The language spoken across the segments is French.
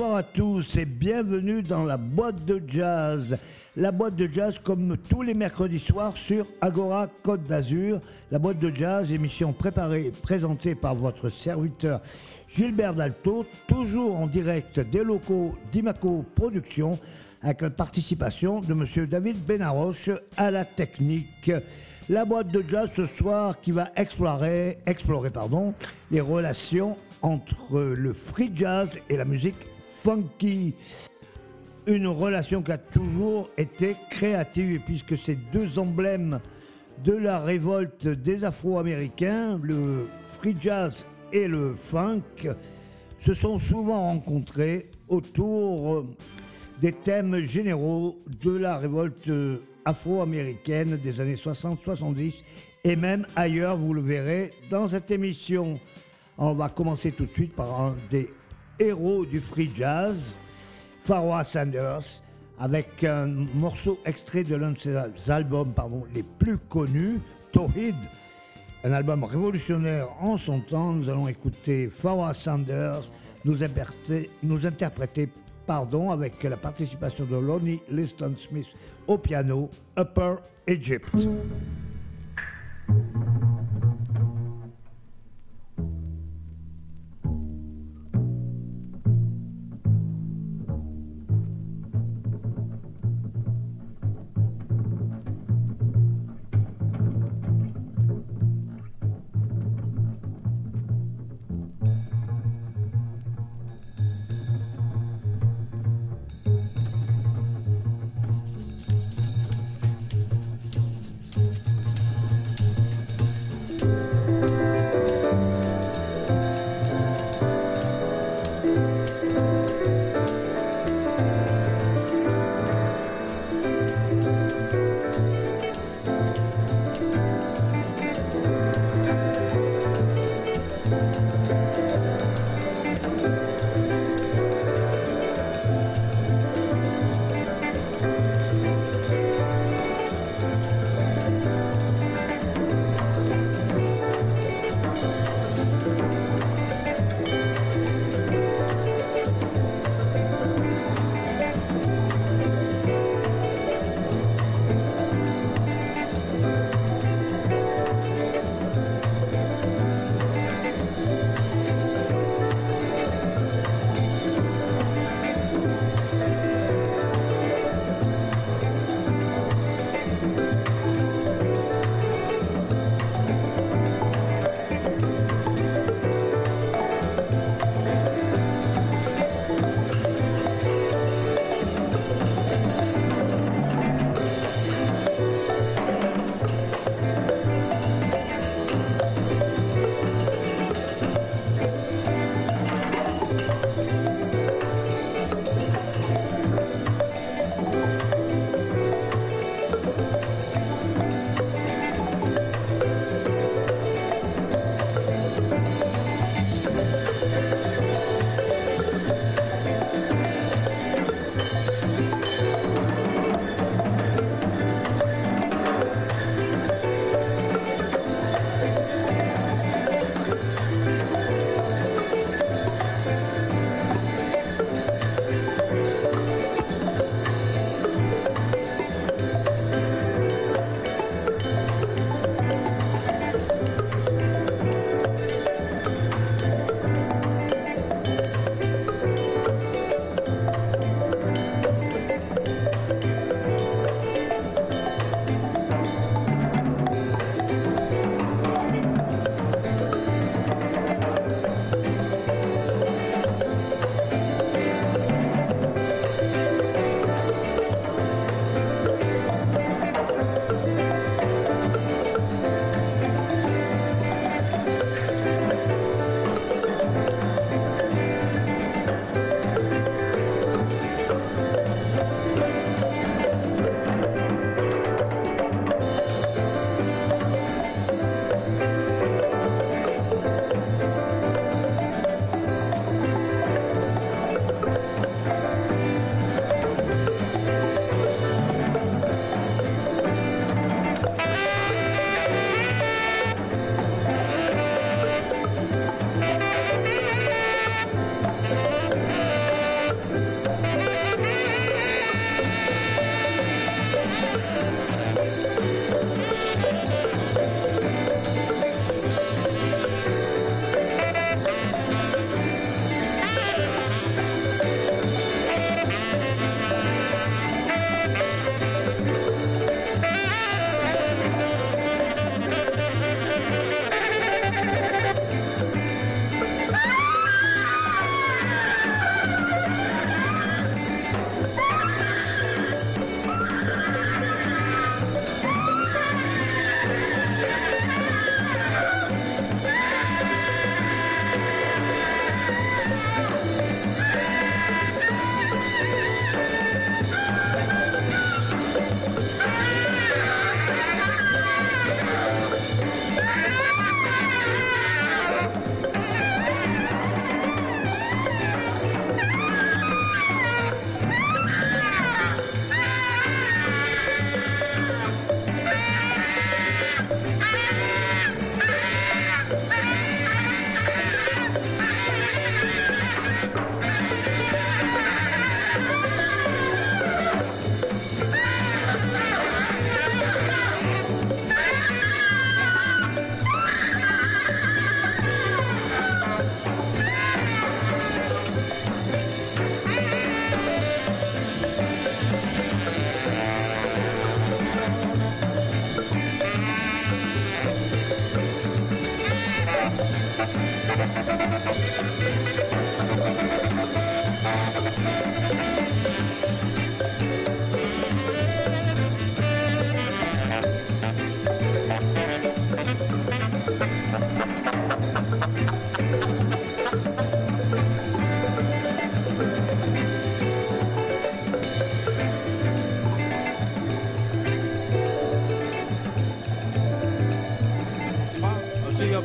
Bonsoir à tous et bienvenue dans la boîte de jazz. La boîte de jazz comme tous les mercredis soirs sur Agora Côte d'Azur. La boîte de jazz, émission préparée présentée par votre serviteur Gilbert Dalto, toujours en direct des locaux d'Imaco Productions avec la participation de monsieur David Benaroche à la technique. La boîte de jazz ce soir qui va explorer, explorer pardon, les relations entre le free jazz et la musique funky. Une relation qui a toujours été créative puisque ces deux emblèmes de la révolte des Afro-Américains, le free jazz et le funk, se sont souvent rencontrés autour des thèmes généraux de la révolte afro-américaine des années 60-70 et même ailleurs, vous le verrez dans cette émission. On va commencer tout de suite par un des héros du free jazz, Pharoah Sanders, avec un morceau extrait de l'un de ses albums pardon, les plus connus, Tawhid, un album révolutionnaire en son temps. Nous allons écouter Pharoah Sanders nous interpréter, nous interpréter pardon, avec la participation de Lonnie Liston Smith au piano, Upper Egypt.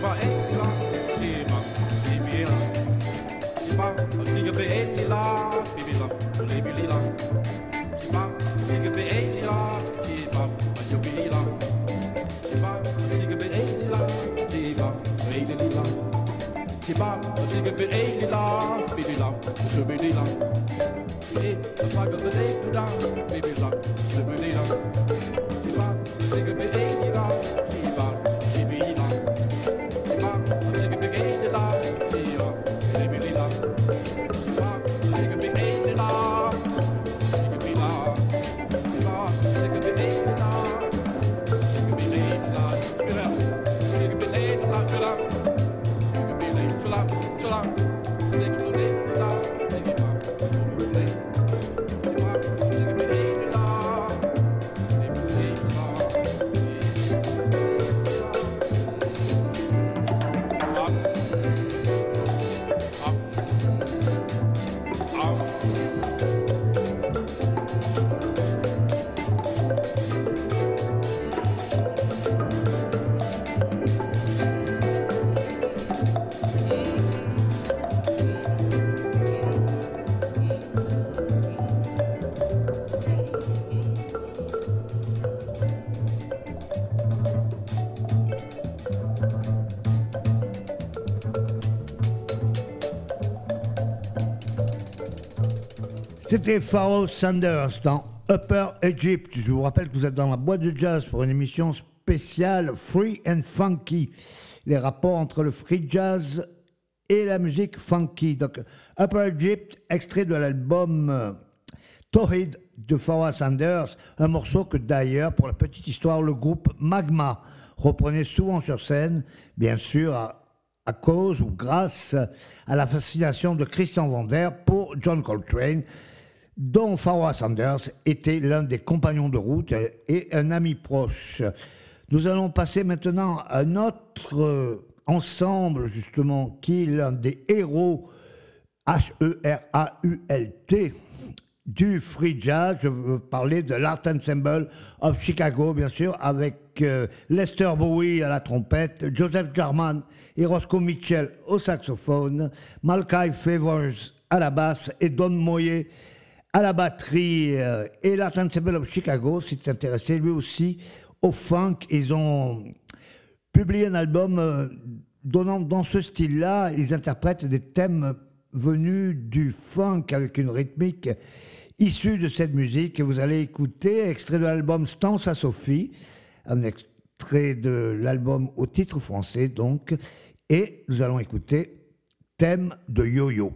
var enkla timer Bibiler Tiba og kigge på enkla Bibiler Bibiler Tiba og kigge på enkla la, og jubiler Tiba la. kigge på enkla Tiba og enkla Tiba og kigge la, enkla Bibiler Bibiler C'était Pharaoh Sanders dans Upper Egypt. Je vous rappelle que vous êtes dans la boîte de jazz pour une émission spéciale Free and Funky. Les rapports entre le free jazz et la musique funky. Donc, Upper Egypt, extrait de l'album euh, Tawhid de Pharaoh Sanders, un morceau que d'ailleurs, pour la petite histoire, le groupe Magma reprenait souvent sur scène, bien sûr, à cause ou grâce à la fascination de Christian Vander pour John Coltrane, dont Pharaoh Sanders était l'un des compagnons de route et un ami proche. Nous allons passer maintenant à un autre euh, ensemble, justement, qui est l'un des héros H-E-R-A-U-L-T du free jazz. Je veux parler de l'Art Ensemble of Chicago, bien sûr, avec euh, Lester Bowie à la trompette, Joseph Jarman et Roscoe Mitchell au saxophone, Malachi Favors à la basse et Don Moyer à la batterie euh, et l'Art Ensemble of Chicago s'est intéressé lui aussi au funk. Ils ont publié un album euh, donnant dans ce style-là, ils interprètent des thèmes venus du funk avec une rythmique issue de cette musique que vous allez écouter, extrait de l'album Stance à Sophie, un extrait de l'album au titre français donc, et nous allons écouter thème de yo-yo.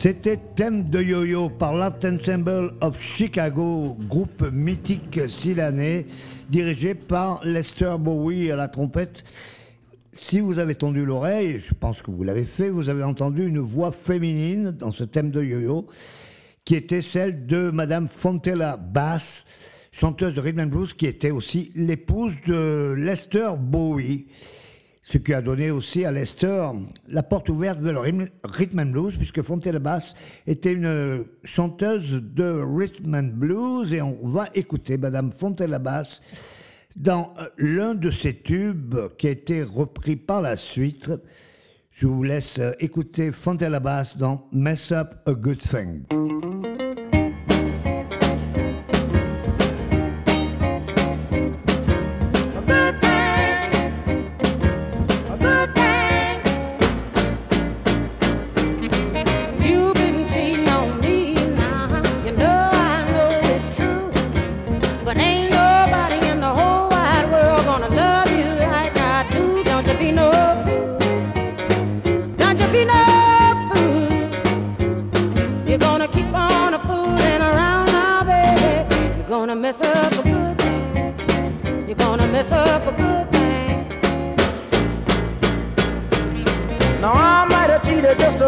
C'était Thème de Yo-Yo par l'Art Ensemble of Chicago, groupe mythique silanais, dirigé par Lester Bowie à la trompette. Si vous avez tendu l'oreille, je pense que vous l'avez fait, vous avez entendu une voix féminine dans ce thème de Yo-Yo, qui était celle de Madame Fontella Bass, chanteuse de rhythm and blues, qui était aussi l'épouse de Lester Bowie ce qui a donné aussi à Lester la porte ouverte vers le rhythm and blues, puisque Fontella Bass était une chanteuse de rhythm and blues, et on va écouter Madame Fontella Bass dans euh, l'un de ses tubes qui a été repris par la suite. Je vous laisse euh, écouter Fontella Bass dans Mess Up a Good Thing.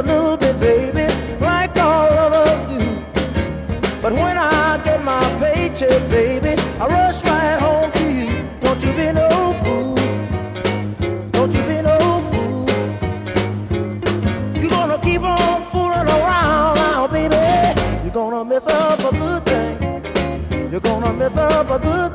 a little bit, baby, like all of us do. But when I get my paycheck, baby, I rush right home to you. Don't you be no fool. Don't you be no fool. You're gonna keep on fooling around now, baby. You're gonna mess up a good thing. You're gonna mess up a good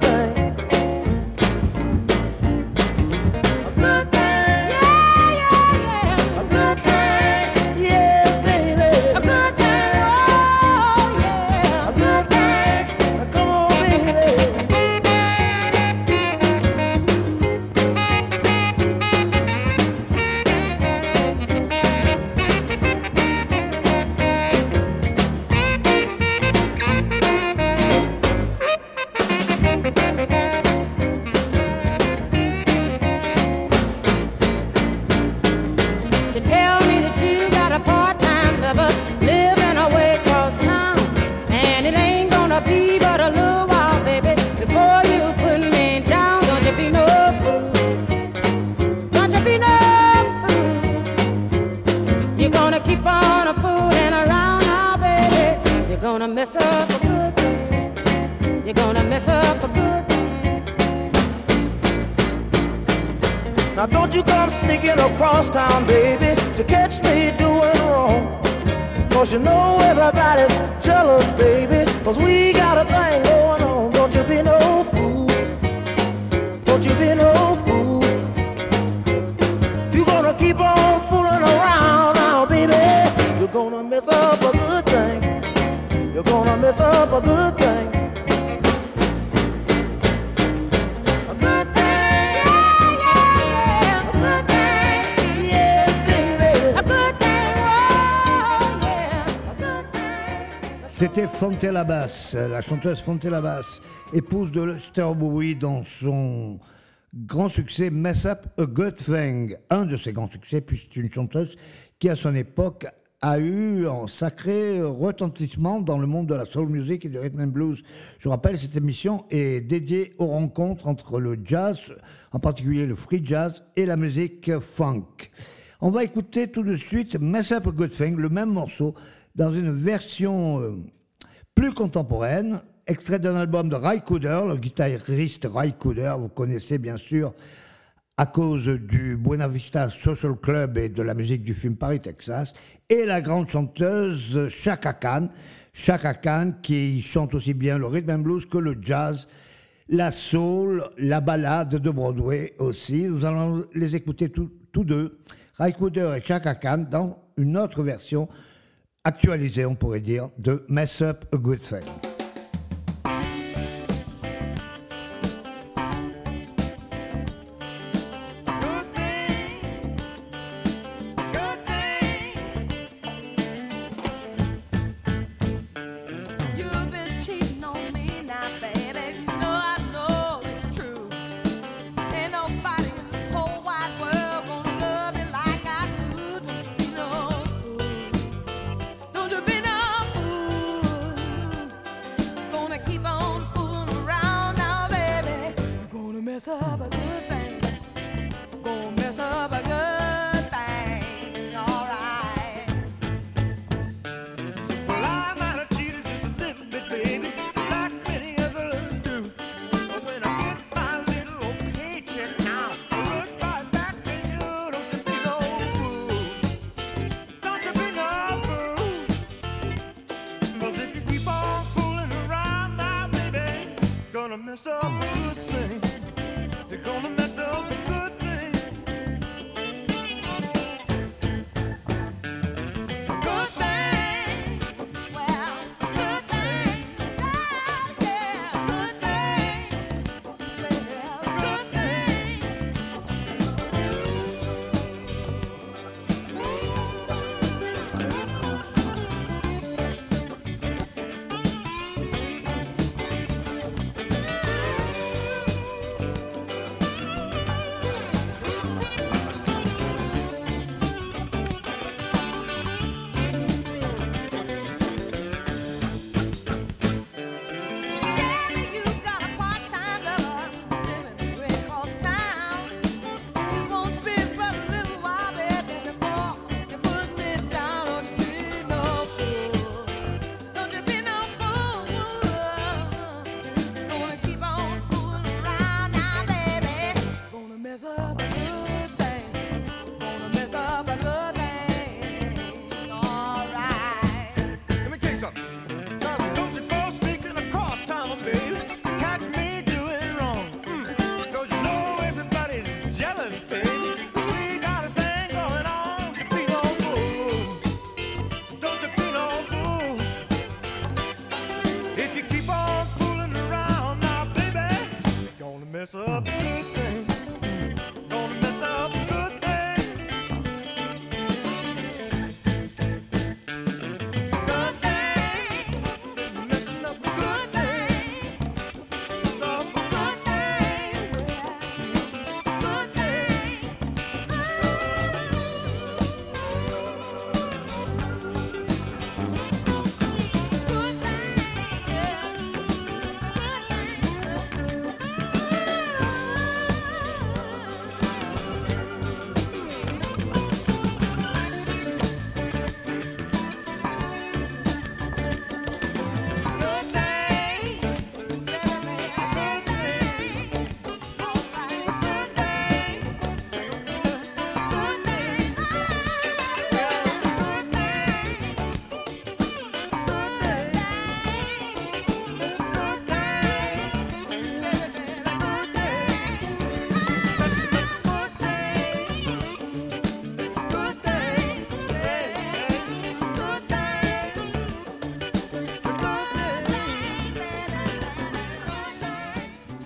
Fontella Bass, la chanteuse Fontella Bass, épouse de Lester Bowie dans son grand succès Mess Up a Good Thing, un de ses grands succès, puisque c'est une chanteuse qui à son époque a eu un sacré retentissement dans le monde de la soul music et du rhythm and blues. Je rappelle, cette émission est dédiée aux rencontres entre le jazz, en particulier le free jazz, et la musique funk. On va écouter tout de suite Mess Up Good le même morceau, dans une version euh, plus contemporaine, extrait d'un album de Ray Cooder, le guitariste Ray Cooder, vous connaissez bien sûr à cause du Buena Vista Social Club et de la musique du film Paris, Texas, et la grande chanteuse Chaka Khan, Chaka Khan qui chante aussi bien le rhythm and blues que le jazz, la soul, la ballade de Broadway aussi. Nous allons les écouter tous deux, Ray Cooder et Chaka Khan, dans une autre version actualisé, on pourrait dire, de Mess Up a Good Thing.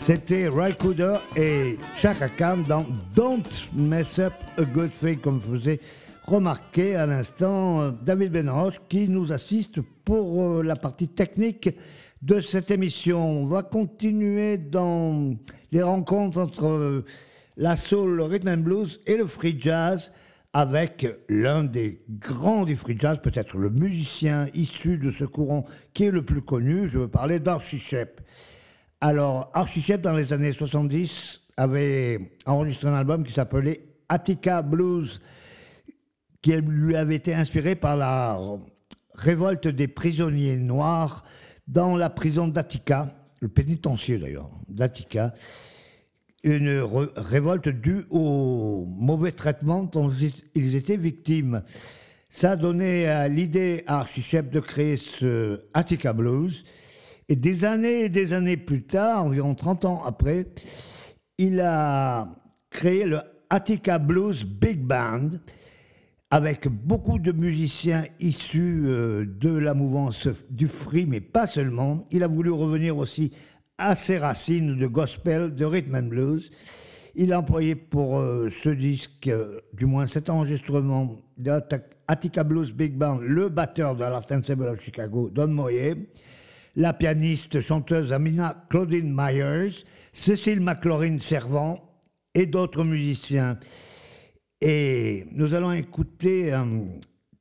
C'était Ray Cooder et Chaka Khan dans Don't Mess Up a Good Thing, comme faisait remarquer à l'instant euh, David Benroche qui nous assiste pour euh, la partie technique de cette émission. On va continuer dans les rencontres entre euh, la soul, le rhythm and blues et le free jazz avec l'un des grands du free jazz, peut-être le musicien issu de ce courant qui est le plus connu. Je veux parler d'Archie Shepp. Alors, Archie dans les années 70, avait enregistré un album qui s'appelait Attica Blues, qui lui avait été inspiré par la révolte des prisonniers noirs dans la prison d'Attica, le pénitencier d'ailleurs, d'Attica. Une révolte due au mauvais traitement dont ils étaient victimes. Ça a donné l'idée à Archichep de créer ce Attica Blues et des années et des années plus tard, environ 30 ans après, il a créé le Attica Blues Big Band avec beaucoup de musiciens issus euh, de la mouvance du free, mais pas seulement. Il a voulu revenir aussi à ses racines de gospel, de rhythm and blues. Il a employé pour euh, ce disque, euh, du moins cet enregistrement de Attica Blues Big Band, le batteur de l'Art Ensemble of Chicago, Don Moyer la pianiste chanteuse Amina Claudine Myers, Cécile McLaurin Servant et d'autres musiciens. Et nous allons écouter un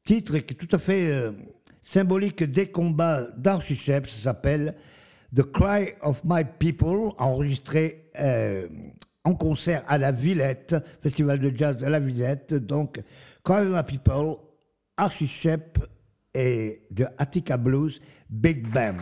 titre qui est tout à fait euh, symbolique des combats d'Archichep, ça s'appelle The Cry of My People, enregistré euh, en concert à la Villette, Festival de jazz de la Villette. Donc, Cry of My People, Archichep et de Attica Blues Big Band.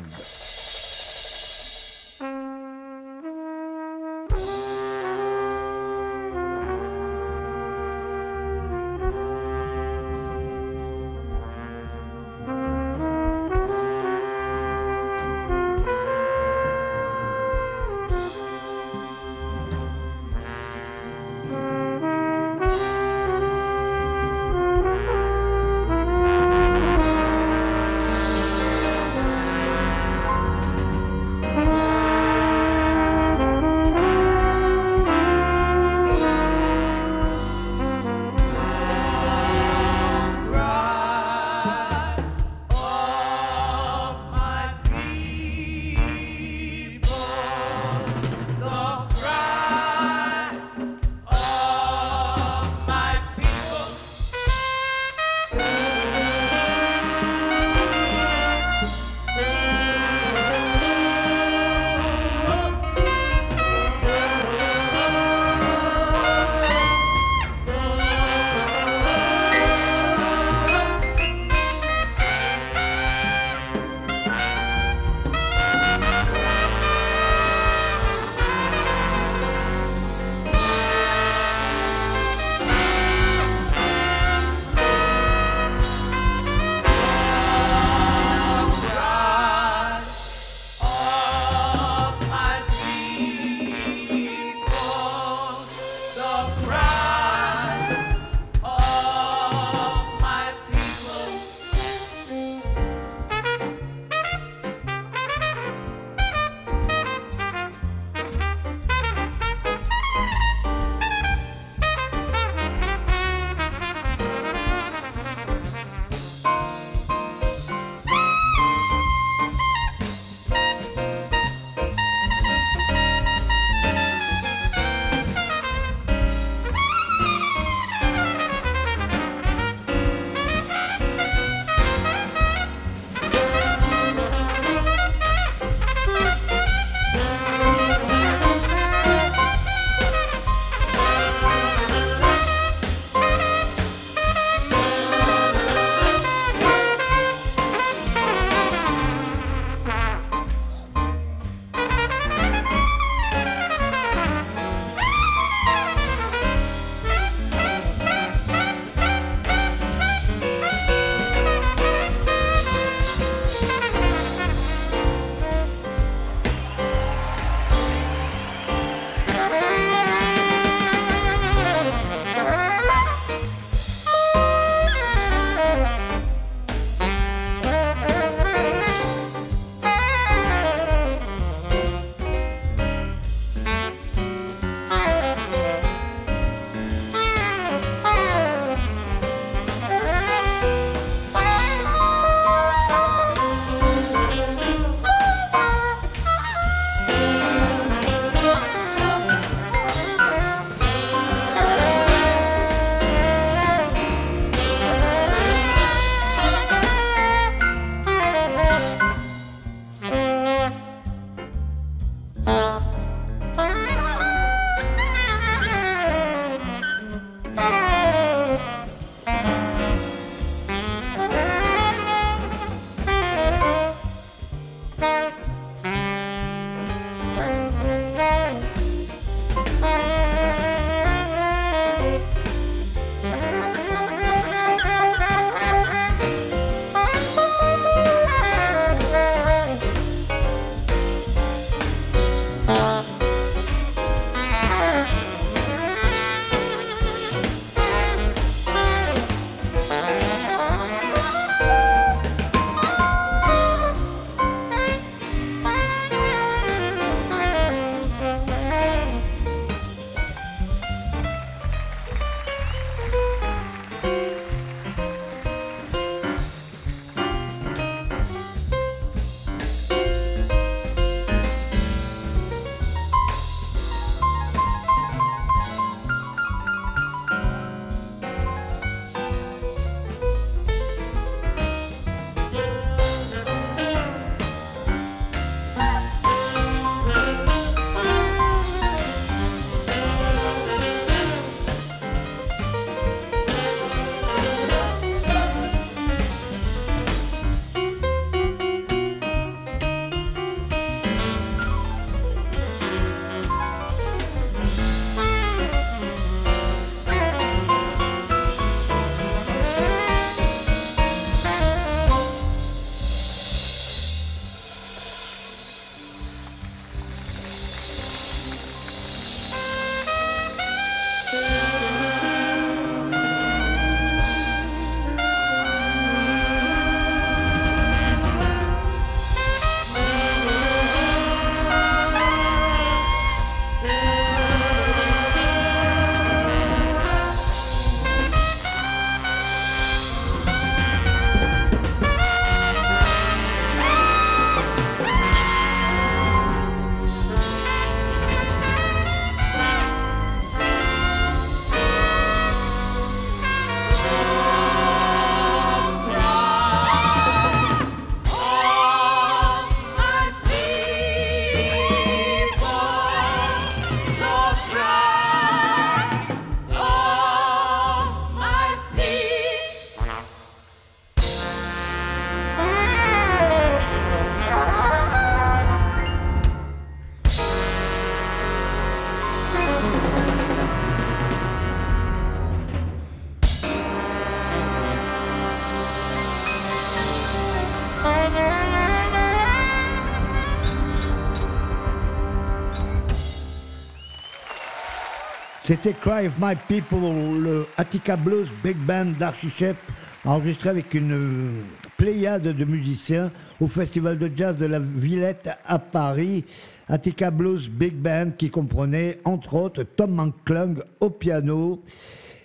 C'était Cry of My People, le Attica Blues Big Band d'Archie Shep, enregistré avec une pléiade de musiciens au Festival de Jazz de la Villette à Paris. Attica Blues Big Band qui comprenait entre autres Tom McClung au piano,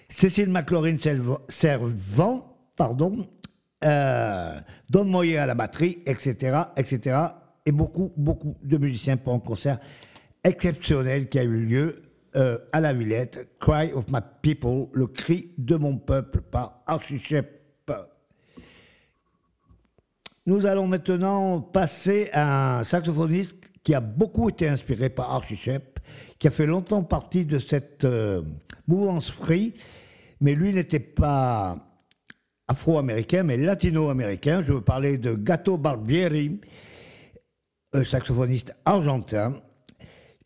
Cécile McLaurin Servant, pardon, euh, Don Moyer à la batterie, etc., etc., et beaucoup, beaucoup de musiciens pour un concert exceptionnel qui a eu lieu euh, à la Villette, Cry of My People, le cri de mon peuple par Archichep. Nous allons maintenant passer à un saxophoniste qui a beaucoup été inspiré par Archichep, qui a fait longtemps partie de cette euh, mouvance free, mais lui n'était pas afro-américain, mais latino-américain. Je veux parler de Gato Barbieri, un saxophoniste argentin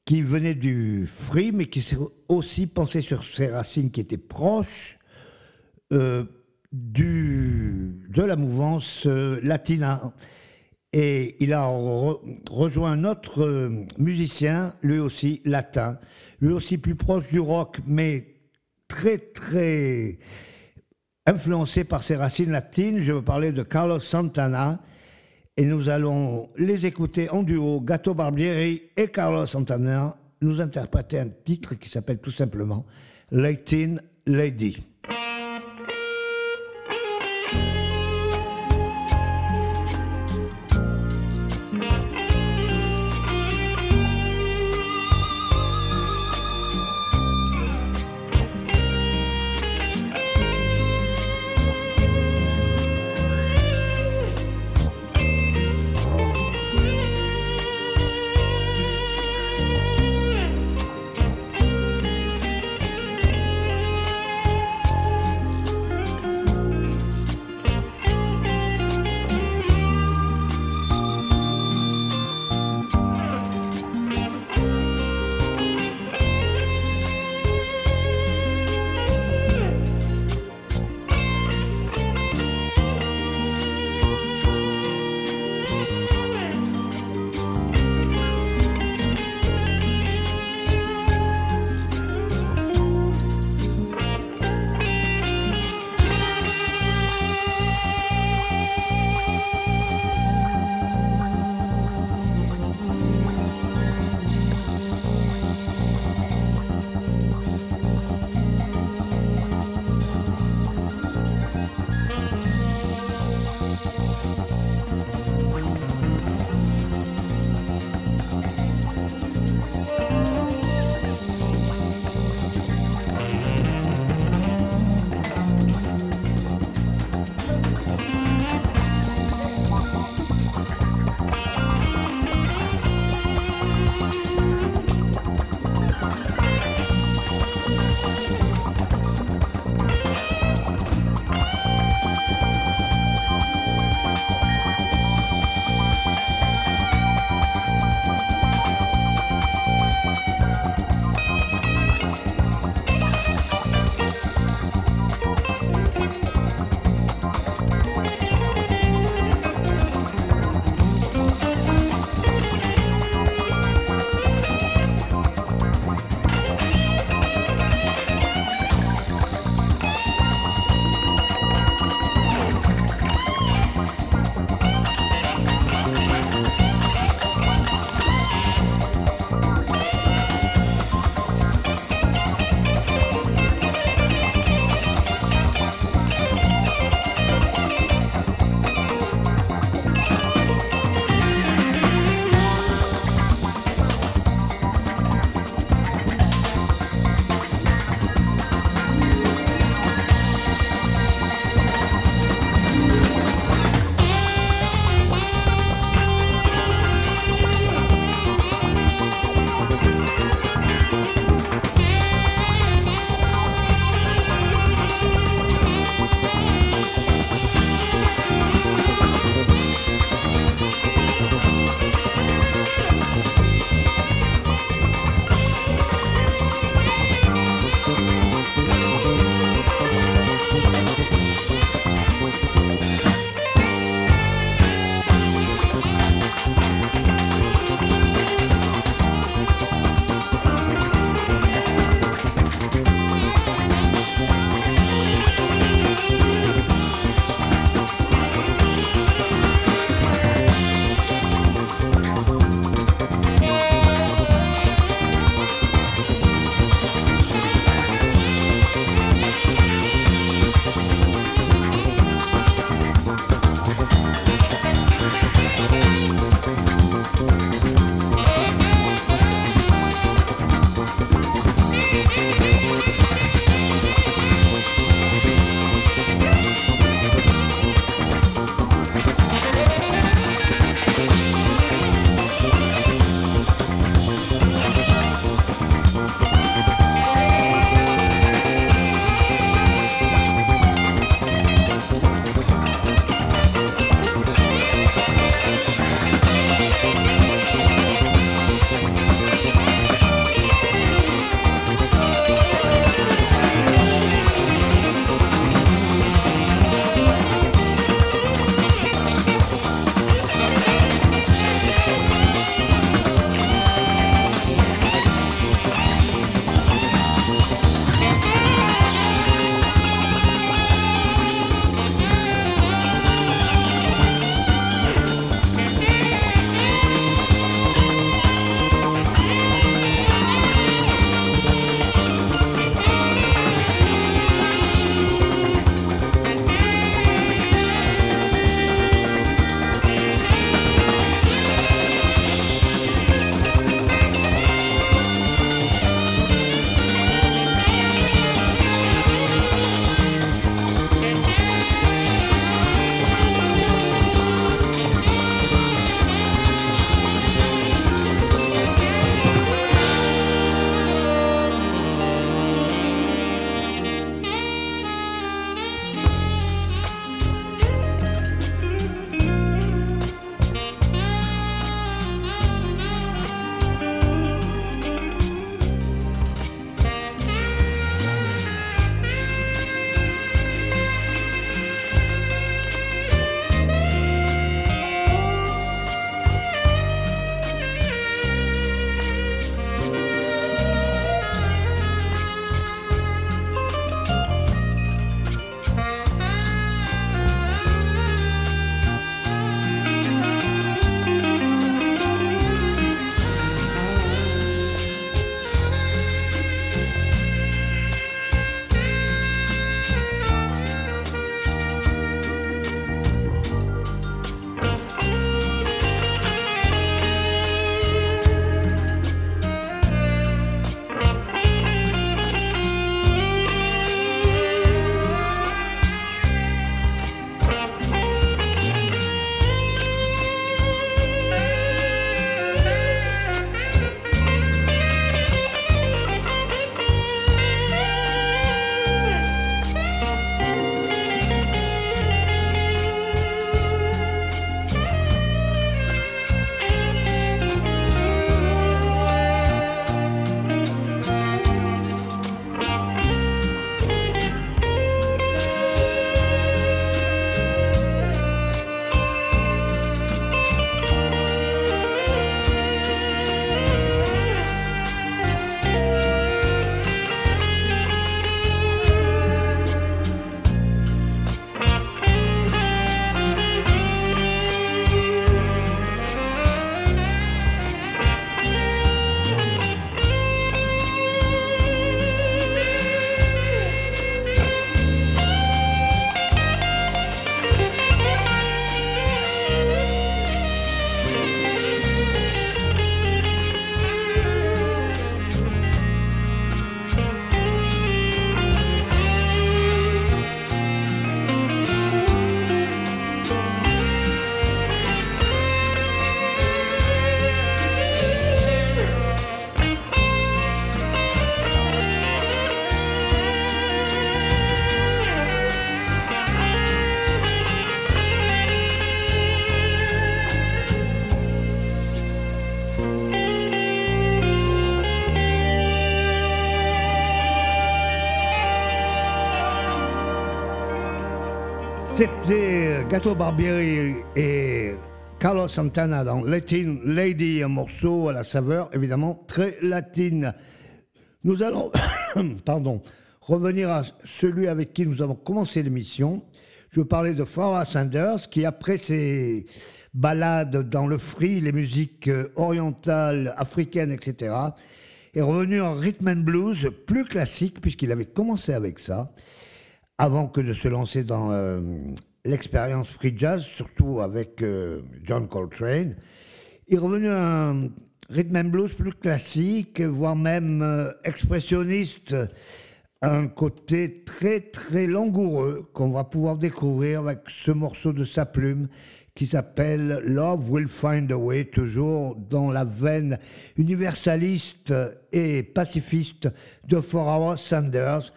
qui venait du free, mais qui s'est aussi pensé sur ses racines qui étaient proches euh, du, de la mouvance euh, latina. Et il a rejoint un autre euh, musicien, lui aussi latin, lui aussi plus proche du rock, mais très très influencé par ses racines latines. Je veux parler de Carlos Santana. Et nous allons les écouter en duo, Gato Barbieri et Carlos Santana, nous interpréter un titre qui s'appelle tout simplement Latin Lady. Gato Barbieri et Carlos Santana dans Latin Lady, un morceau à la saveur évidemment très latine. Nous allons, pardon, revenir à celui avec qui nous avons commencé l'émission. Je parler de Farah Sanders qui, après ses balades dans le free, les musiques orientales, africaines, etc., est revenu en rhythm and blues plus classique puisqu'il avait commencé avec ça avant que de se lancer dans euh, l'expérience free jazz, surtout avec euh, John Coltrane. Il est revenu à un rhythm and blues plus classique, voire même euh, expressionniste, un côté très très langoureux qu'on va pouvoir découvrir avec ce morceau de sa plume qui s'appelle Love Will Find a Way, toujours dans la veine universaliste et pacifiste de For Sanders.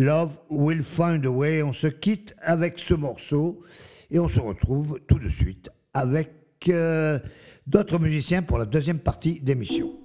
Love Will Find a Way. On se quitte avec ce morceau et on se retrouve tout de suite avec euh, d'autres musiciens pour la deuxième partie d'émission.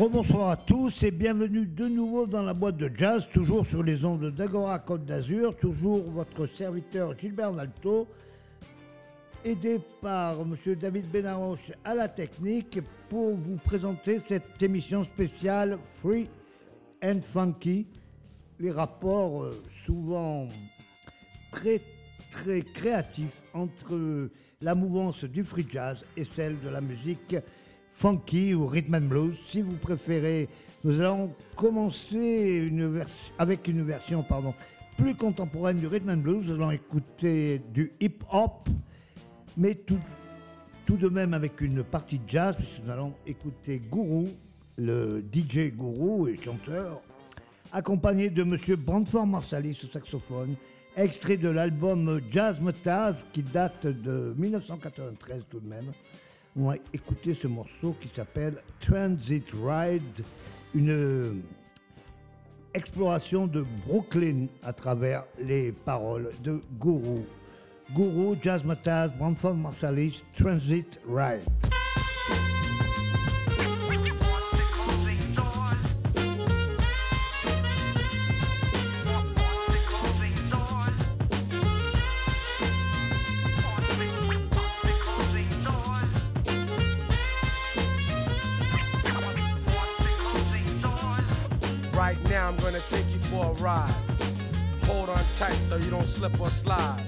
Rebonsoir à tous et bienvenue de nouveau dans la boîte de jazz, toujours sur les ondes d'Agora Côte d'Azur, toujours votre serviteur Gilbert Nalto, aidé par M. David Benaroche à la technique pour vous présenter cette émission spéciale Free and Funky. Les rapports euh, souvent très très créatifs entre la mouvance du free jazz et celle de la musique funky ou rhythm and blues, si vous préférez. Nous allons commencer avec une version pardon, plus contemporaine du rhythm and blues. Nous allons écouter du hip hop, mais tout, de même avec une partie jazz, puisque nous allons écouter Guru, le DJ Guru et chanteur, accompagné de Monsieur Brandford Marsalis au saxophone, extrait de l'album Jazz Metaz qui date de 1993 tout de même on va écouter ce morceau qui s'appelle Transit Ride, une exploration de Brooklyn à travers les paroles de Guru. Guru, Jazz Mataz, Bramford Marsalis, Transit Ride. Tight so you don't slip or slide.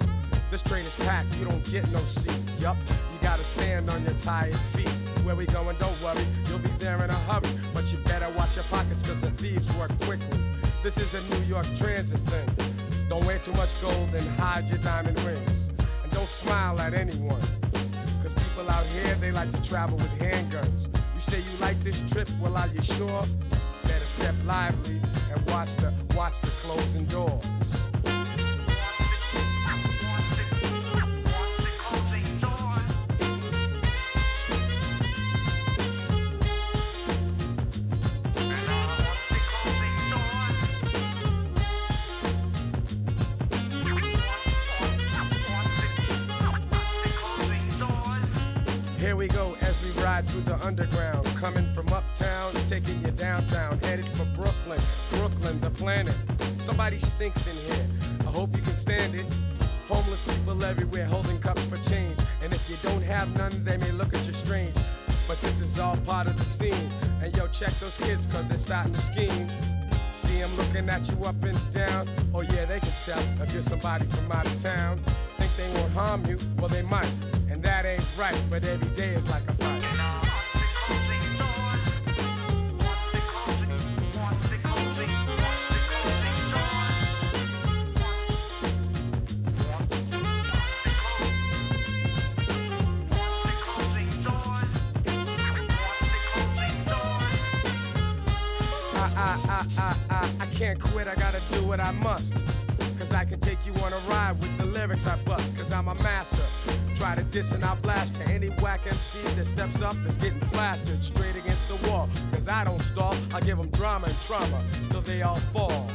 This train is packed, you don't get no seat. Yup, you gotta stand on your tired feet. Where we going, don't worry, you'll be there in a hurry. But you better watch your pockets, cause the thieves work quickly. This is a New York transit thing. Don't wear too much gold and hide your diamond rings. And don't smile at anyone. Cause people out here, they like to travel with handguns. You say you like this trip, well, are you sure? Better step lively and watch the watch the closing doors. Through the underground, coming from uptown, taking you downtown, headed for Brooklyn, Brooklyn, the planet. Somebody stinks in here. I hope you can stand it. Homeless people everywhere holding cups for change. And if you don't have none, they may look at you strange. But this is all part of the scene. And yo, check those kids, cause they're starting to scheme. See them looking at you up and down. Oh yeah, they can tell if you're somebody from out of town. Think they won't harm you? Well, they might. And that ain't right, but every day is like a fight. I must. Cause I can take you on a ride with the lyrics I bust, cause I'm a master. Try to diss and I'll blast to any whack MC that steps up is getting plastered straight against the wall. Cause I don't stall, I give them drama and trauma till they all fall.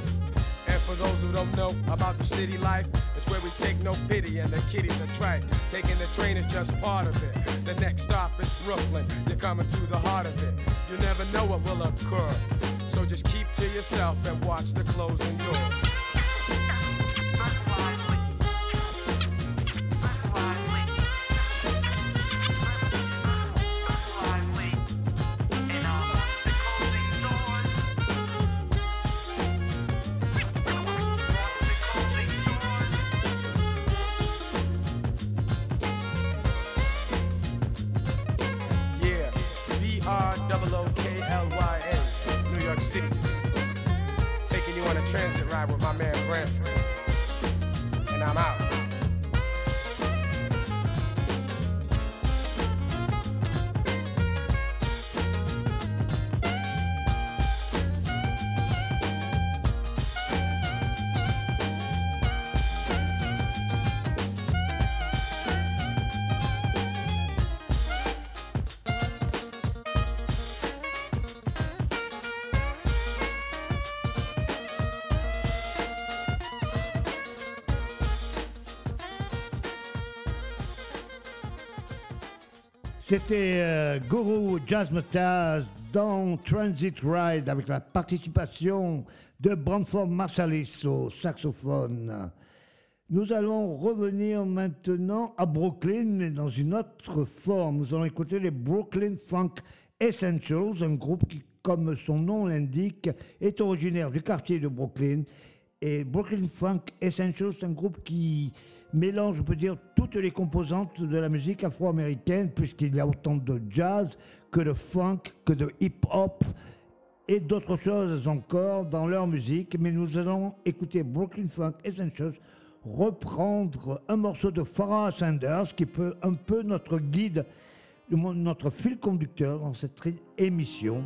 And for those who don't know about the city life, it's where we take no pity and the kiddies are trite. Taking the train is just part of it. The next stop is Brooklyn. You're coming to the heart of it. You never know what will occur. So just keep to yourself and watch the closing doors. C'était euh, Guru Jazzmatazz dans Transit Ride avec la participation de Branford Marsalis au saxophone. Nous allons revenir maintenant à Brooklyn, mais dans une autre forme. Nous allons écouter les Brooklyn Funk Essentials, un groupe qui, comme son nom l'indique, est originaire du quartier de Brooklyn. Et Brooklyn Funk Essentials, c'est un groupe qui mélange, on peut dire, toutes les composantes de la musique afro-américaine, puisqu'il y a autant de jazz que de funk, que de hip-hop et d'autres choses encore dans leur musique. Mais nous allons écouter Brooklyn Funk Essentials reprendre un morceau de Farah Sanders qui peut un peu notre guide, notre fil conducteur dans cette émission.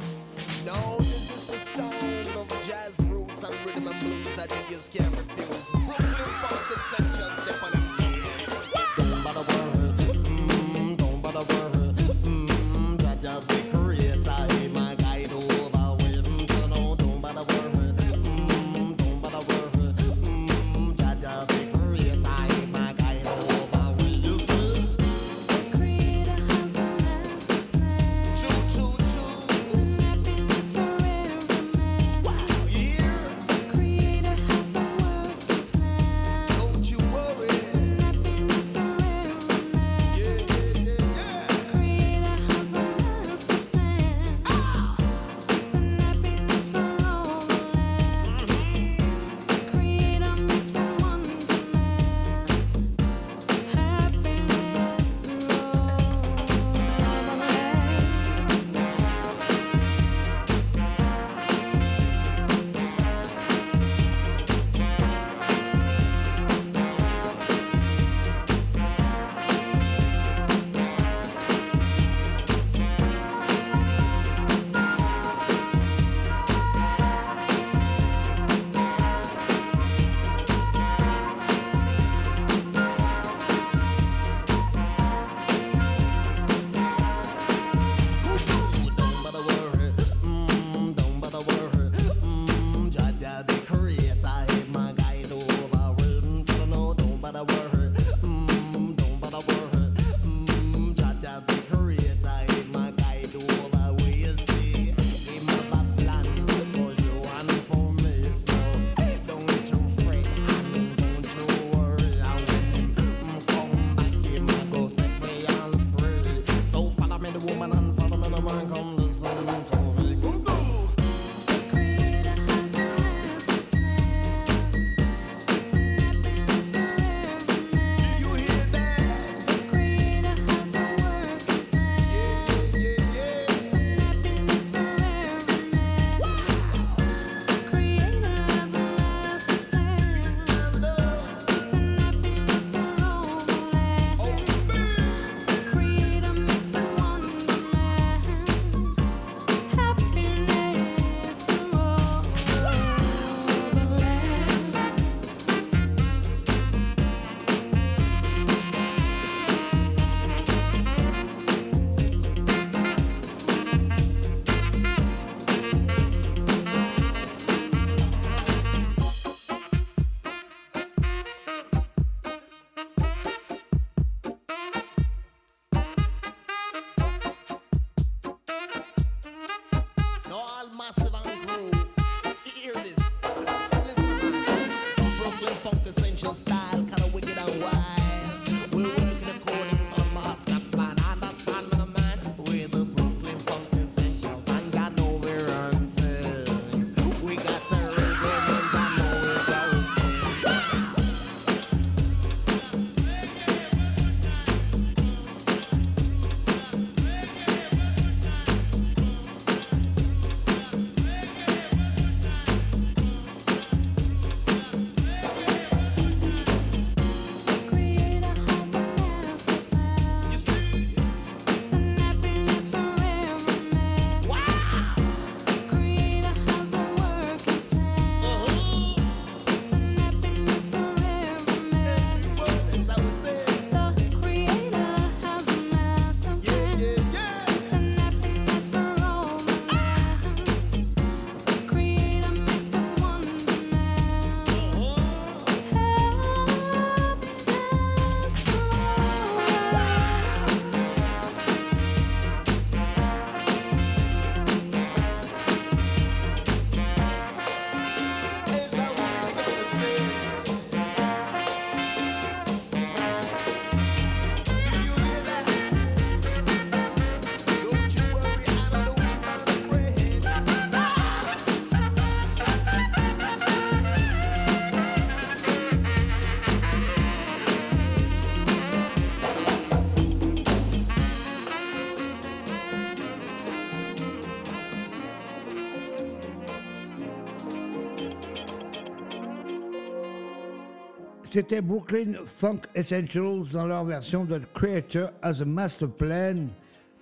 C'était Brooklyn Funk Essentials dans leur version de Creator as a Master Plan,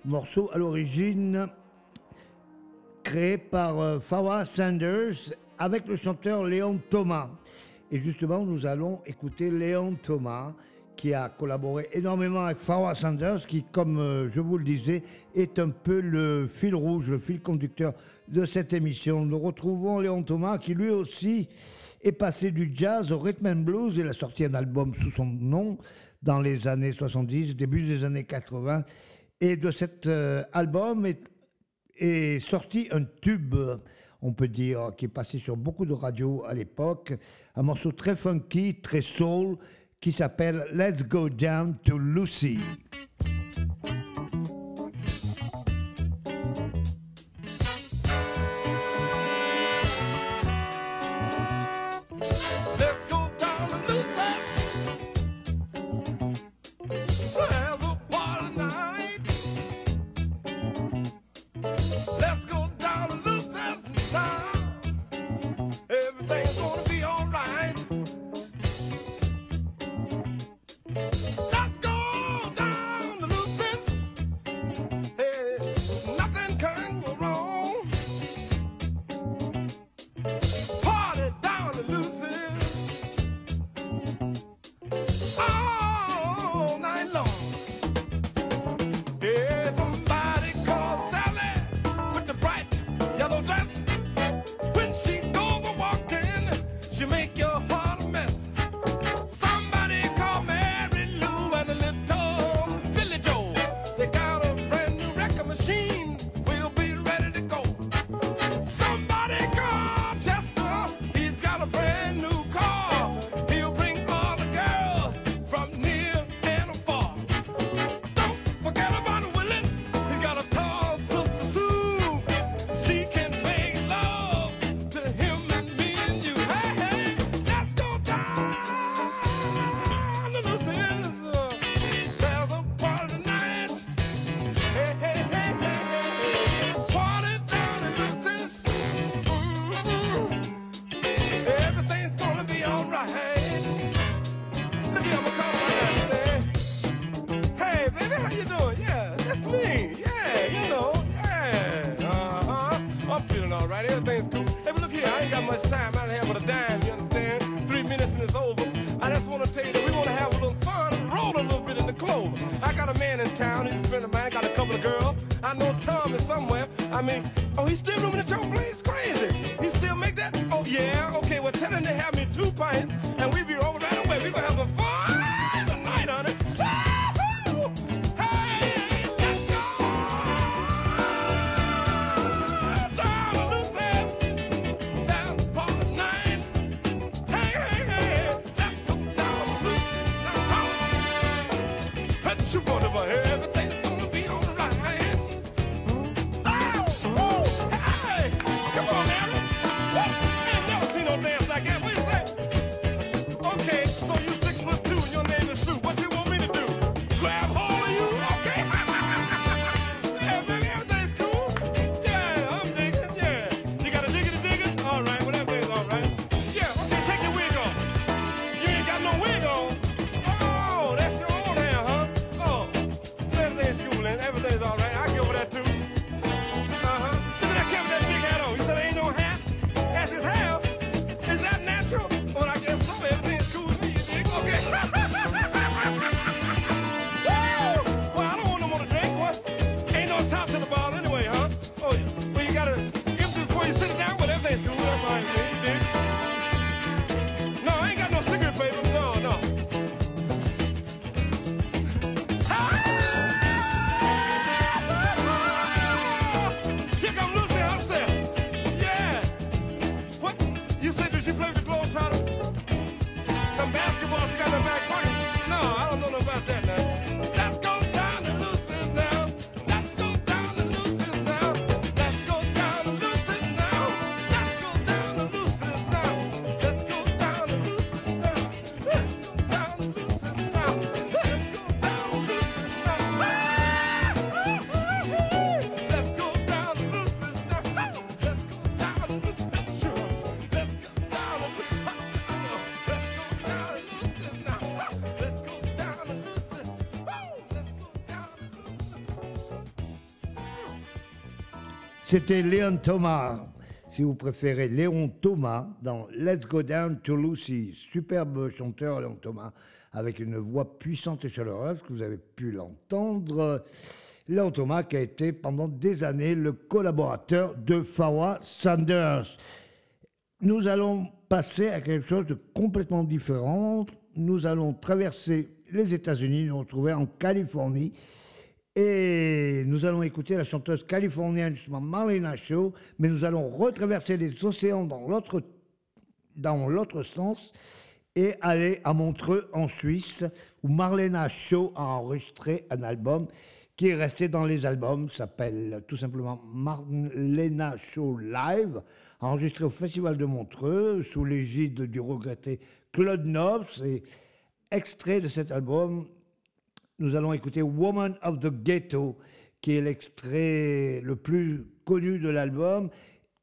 morceau à l'origine créé par euh, Fawa Sanders avec le chanteur Léon Thomas. Et justement, nous allons écouter Léon Thomas qui a collaboré énormément avec Fawa Sanders, qui, comme euh, je vous le disais, est un peu le fil rouge, le fil conducteur de cette émission. Nous retrouvons Léon Thomas, qui lui aussi est passé du jazz au rhythm and blues. Il a sorti un album sous son nom dans les années 70, début des années 80. Et de cet euh, album est, est, sorti un tube, on peut dire, qui est passé sur beaucoup de radios à l'époque. Un morceau très funky, très soul, qui s'appelle Let's Go Down to Lucy. over. I got a man in town, he's a friend of mine, got a couple of girls. I know Tom is somewhere. I mean, oh, he's still rooming at your place? Crazy. He still make that? Oh, yeah, okay, well, tell him to have me two pints C'était Léon Thomas, si vous préférez, Léon Thomas dans Let's Go Down to Lucy. Superbe chanteur, Léon Thomas, avec une voix puissante et chaleureuse, que vous avez pu l'entendre. Léon Thomas qui a été pendant des années le collaborateur de Farwa Sanders. Nous allons passer à quelque chose de complètement différent. Nous allons traverser les États-Unis, nous retrouver en Californie et nous allons écouter la chanteuse californienne, justement Marlena Shaw, mais nous allons retraverser les océans dans l'autre, dans l'autre sens et aller à Montreux, en Suisse, où Marlena Shaw a enregistré un album qui est resté dans les albums, s'appelle tout simplement Marlena Shaw Live, enregistré au Festival de Montreux, sous l'égide du regretté Claude Nobs. Et extrait de cet album, nous allons écouter Woman of the Ghetto, qui est l'extrait le plus connu de l'album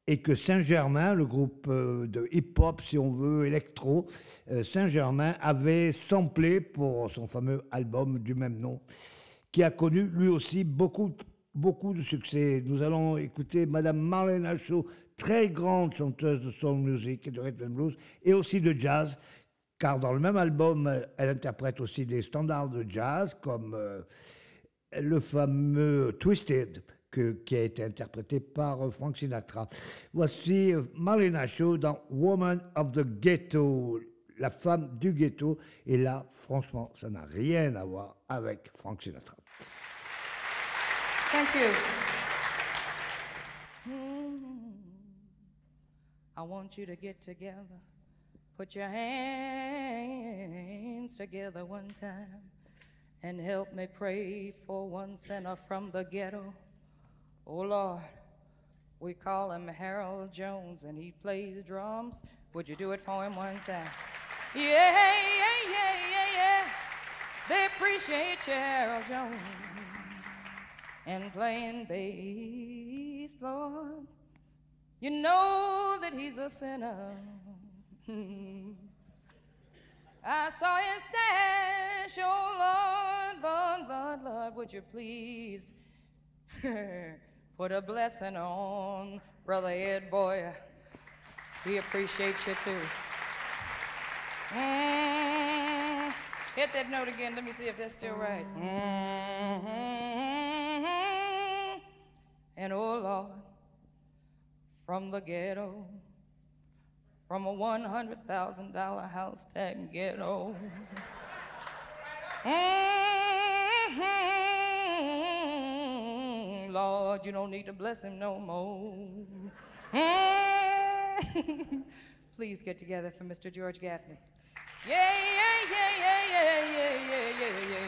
et que Saint-Germain, le groupe euh, de hip-hop, si on veut, électro, euh, Saint-Germain avait samplé pour son fameux album du même nom, qui a connu lui aussi beaucoup, beaucoup de succès. Nous allons écouter Madame Marlène Achot, très grande chanteuse de soul music et de rhythm and blues, et aussi de jazz, car dans le même album, elle interprète aussi des standards de jazz comme euh, le fameux Twisted, qui a été interprété par euh, Frank Sinatra. Voici euh, Marlena Shaw dans Woman of the Ghetto, la femme du ghetto. Et là, franchement, ça n'a rien à voir avec Frank Sinatra. Thank you. Hmm. I want you to get together. Put your hands together one time and help me pray for one sinner from the ghetto. Oh Lord, we call him Harold Jones and he plays drums. Would you do it for him one time? Yeah, yeah, yeah, yeah, yeah. They appreciate you, Harold Jones, and playing bass, Lord. You know that he's a sinner. I saw his stash, oh Lord, Lord, Lord, Lord, would you please put a blessing on Brother Ed Boy? We appreciate you too. Mm, hit that note again. Let me see if that's still right. Mm-hmm. And oh Lord, from the ghetto from a $100,000 house tag ghetto. Mm-hmm. Lord, you don't need to bless him no more. Mm-hmm. Please get together for Mr. George Gaffney. Yeah, yeah, yeah, yeah, yeah, yeah, yeah, yeah, yeah.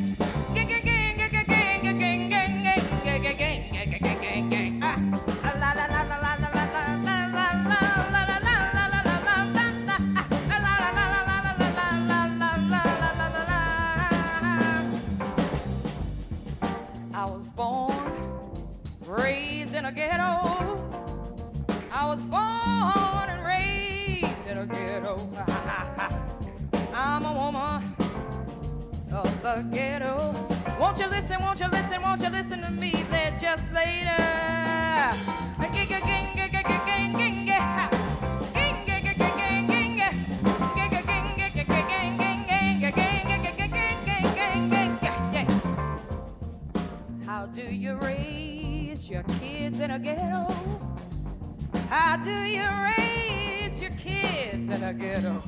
was born and raised in a ghetto. I'm a woman of the ghetto. Won't you listen, won't you listen, won't you listen to me there just later? How do you raise your kids in a ghetto? How do you raise your kids in a ghetto?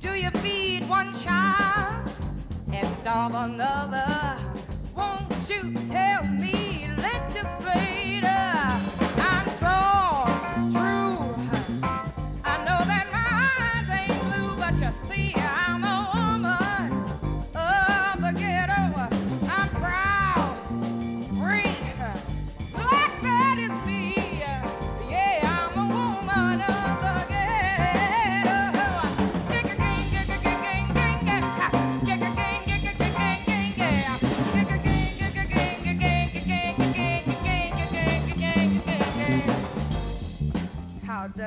Do you feed one child and starve another? Won't you tell me,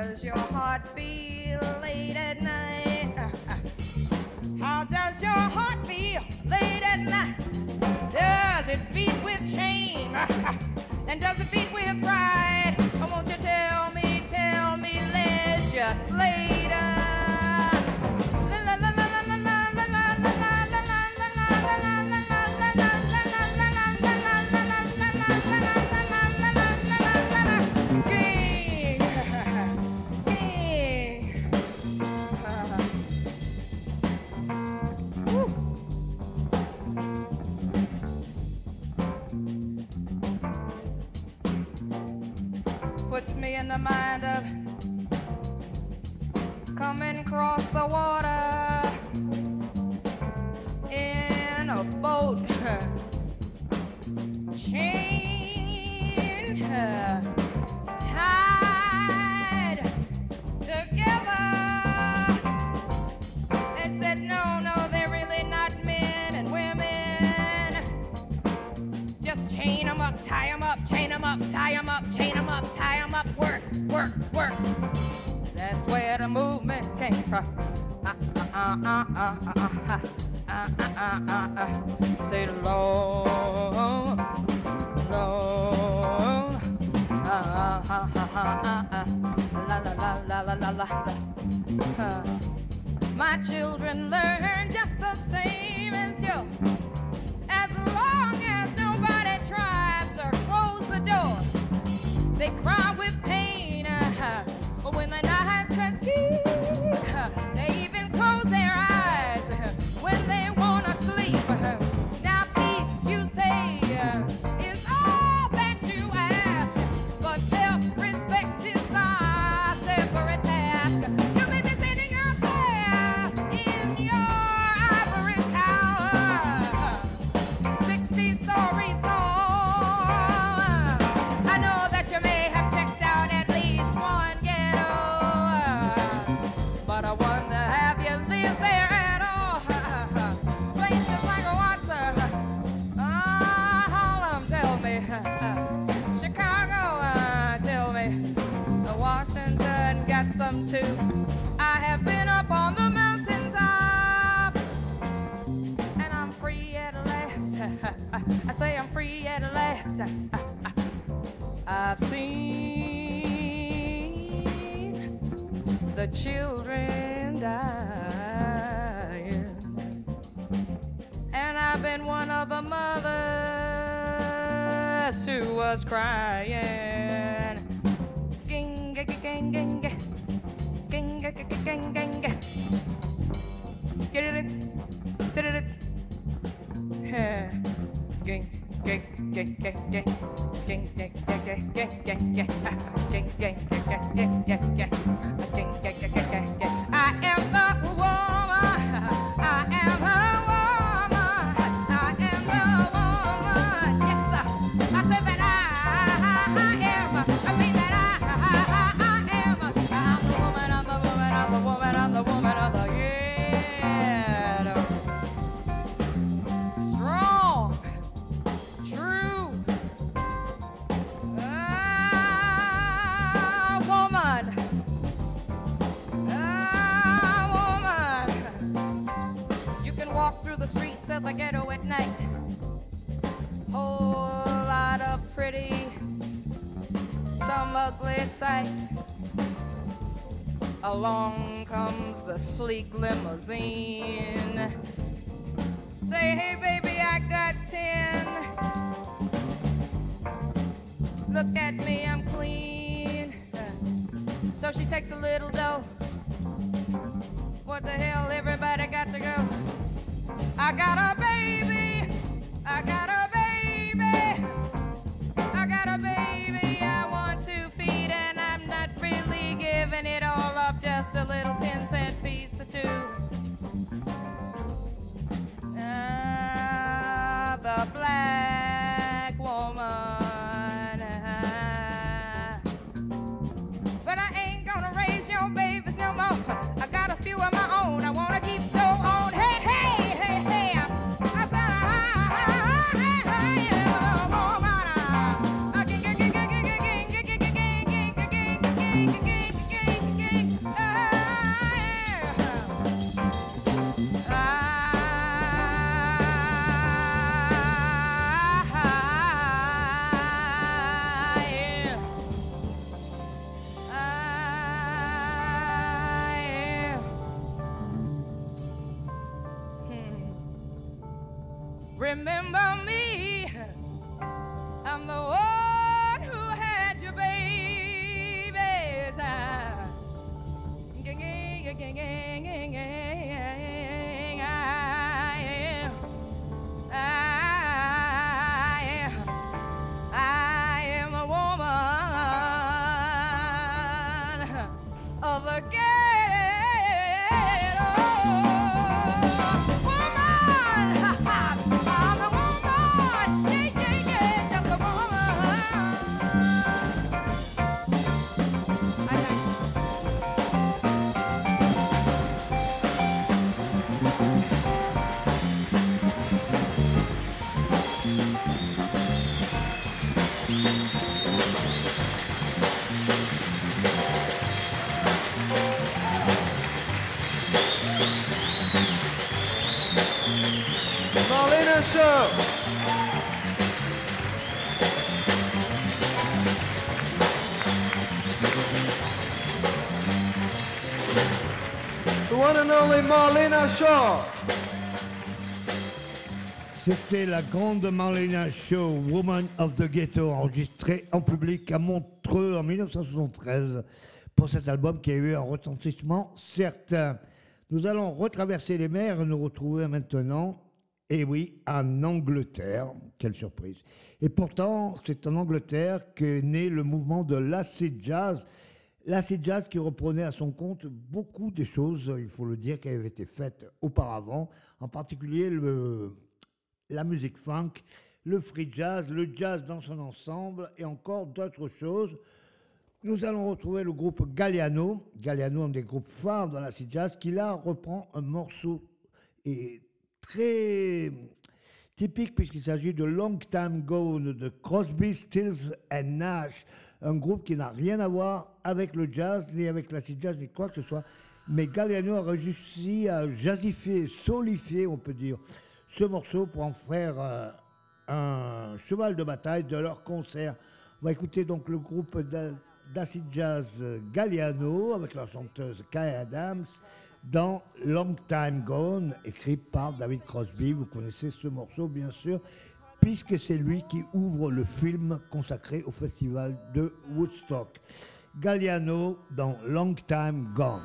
does your heart feel late at night? How does your heart feel late at night? Does it beat with shame? Along comes the sleek limousine. Say, hey, baby, I got ten. Look at me, I'm clean. So she takes a little dough. What the hell, everybody got to go. I got a baby. I got a little ten cent piece or two. Ah, the black. Shaw. C'était la grande Marlena Show, Woman of the Ghetto, enregistrée en public à Montreux en 1973 pour cet album qui a eu un retentissement certain. Nous allons retraverser les mers et nous retrouver maintenant, et oui, en Angleterre. Quelle surprise. Et pourtant, c'est en Angleterre qu'est né le mouvement de l'acid jazz. L'acid jazz qui reprenait à son compte beaucoup des choses, il faut le dire, qui avaient été faites auparavant, en particulier la musique funk, le free jazz, le jazz dans son ensemble et encore d'autres choses. Nous allons retrouver le groupe Galliano, Galliano, un des groupes phares dans l'acid jazz, qui là reprend un morceau très typique puisqu'il s'agit de Long Time Gone de Crosby, Stills and Nash, un groupe qui n'a rien à voir avec le jazz, ni avec l'acid jazz, ni quoi que ce soit. Mais Galliano a réussi à jazzifier, solifier, on peut dire, ce morceau pour en faire euh, un cheval de bataille de leur concert. On va écouter donc le groupe d'a- d'acid jazz Galliano avec la chanteuse Kay Adams dans Long Time Gone, écrit par David Crosby. Vous connaissez ce morceau, bien sûr, puisque c'est lui qui ouvre le film consacré au festival de Woodstock. Galliano dans Long Time Gone.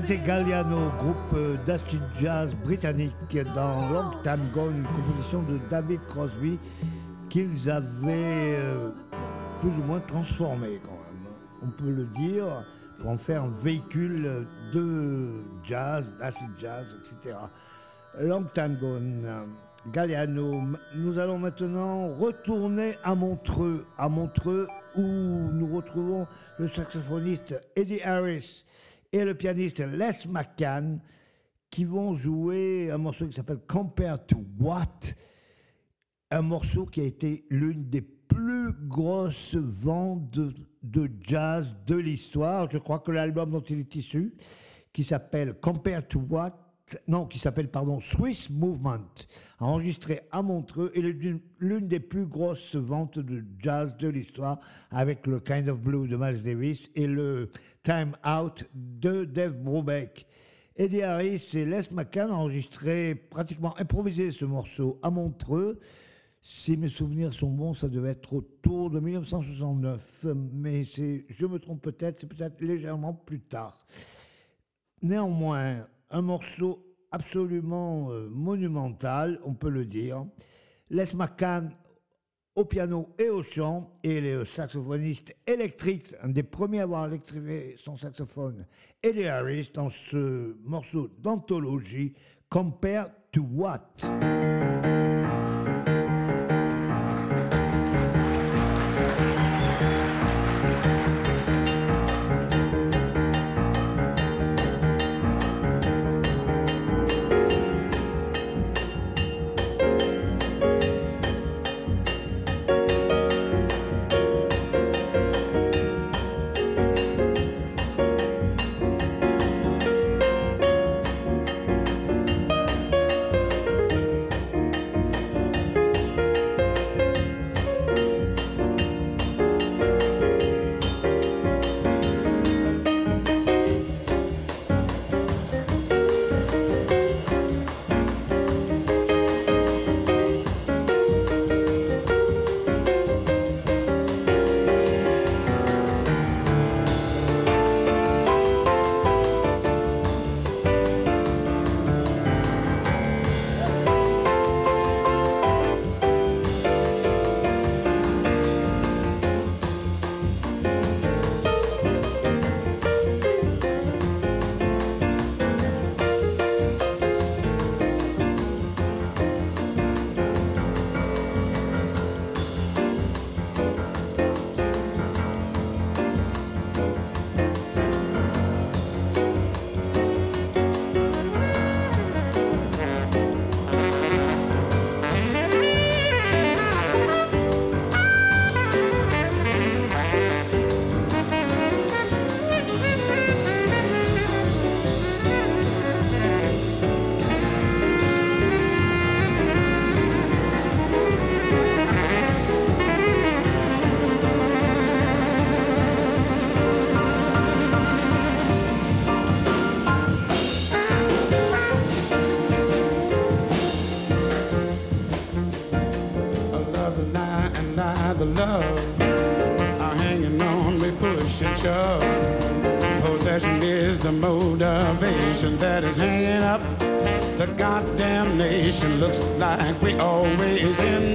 C'était Galliano, groupe euh, d'acid jazz britannique dans Long Time Gone, une composition de David Crosby qu'ils avaient euh, plus ou moins transformé quand même. On peut le dire pour en faire un véhicule de jazz, d'acid jazz, etc. Long Time Gone, Galliano. Nous allons maintenant retourner à Montreux, à Montreux où nous retrouvons le saxophoniste Eddie Harris et le pianiste Les McCann qui vont jouer un morceau qui s'appelle Compared to What, un morceau qui a été l'une des plus grosses ventes de, jazz de l'histoire. Je crois que l'album dont il est issu, qui s'appelle Compared to What, non, qui s'appelle, pardon, Swiss Movement, enregistré à Montreux, est l'une des plus grosses ventes de jazz de l'histoire, avec le Kind of Blue de Miles Davis et le Time Out de Dave Brubeck. Eddie Harris et Les McCann ont enregistré, pratiquement improvisé ce morceau à Montreux. Si mes souvenirs sont bons, ça devait être autour de 1969, mais je me trompe peut-être, c'est peut-être légèrement plus tard. Néanmoins, un morceau absolument euh, monumental, on peut le dire. Les McCann au piano et au chant, et le saxophoniste électrique, un des premiers à avoir électrifié son saxophone, Eddie Harris, dans ce morceau d'anthologie, Compare to What? Nation. Looks like we always end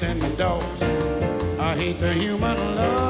kissing the dogs. I hate the human love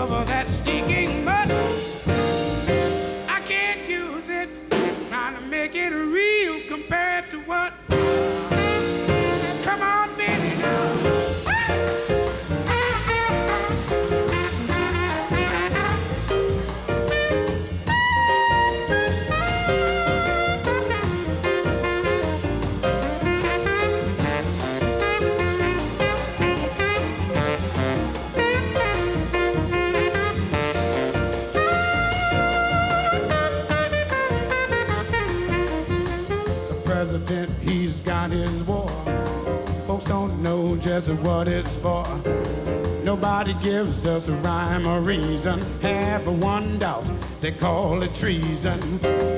or reason. Half of one doubt, they call it treason.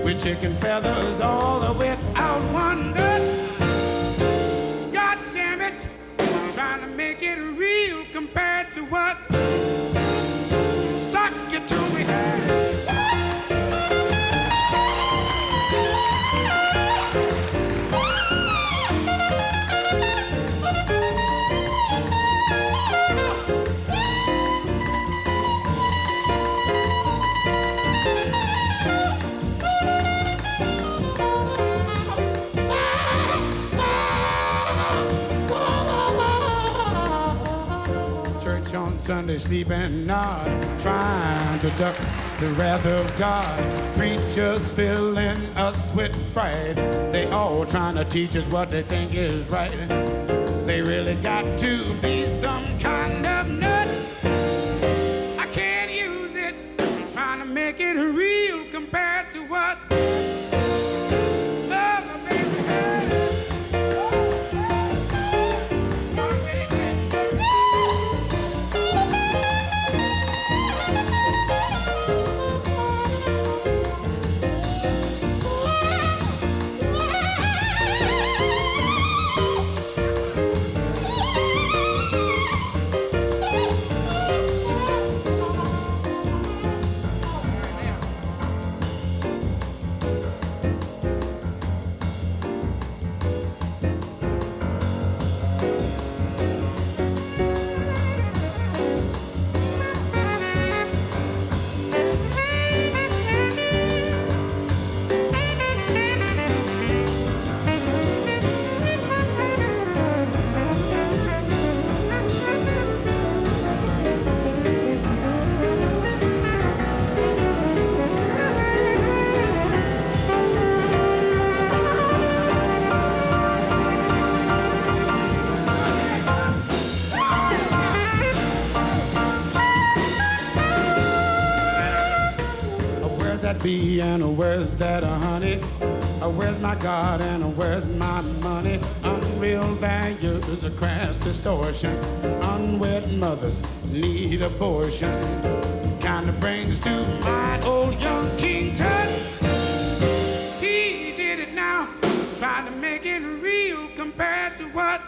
With chicken feathers Sunday, sleeping nod, trying to duck the wrath of God. Preachers filling us with fright. They all trying to teach us what they think is right. They really got to be some kind of nut. And where's that honey? Where's my God and where's my money? Unreal values, a crass distortion. Unwed mothers need abortion. Kinda brings to mind old young King Tut. He did it now, trying to make it real compared to what?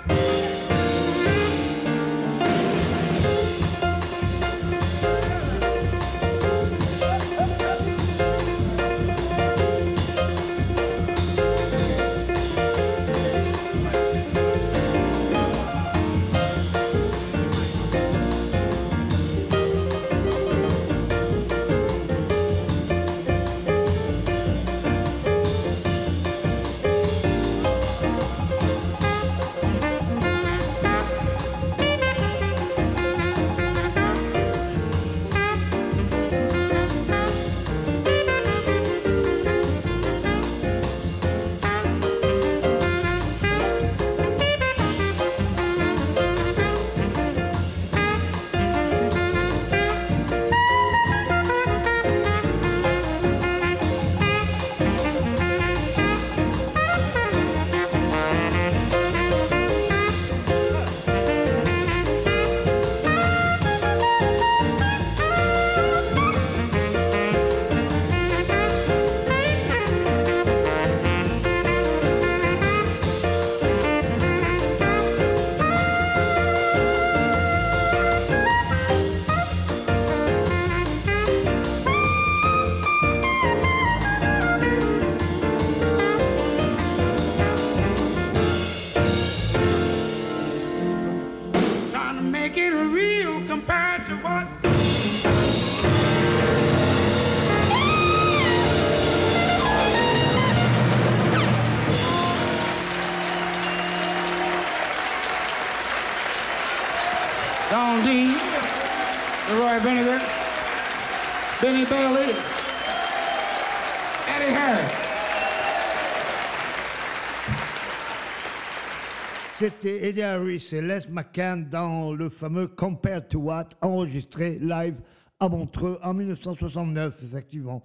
C'était Eddie Harris et Les McCann dans le fameux Compared to What, enregistré live à Montreux en 1969, effectivement.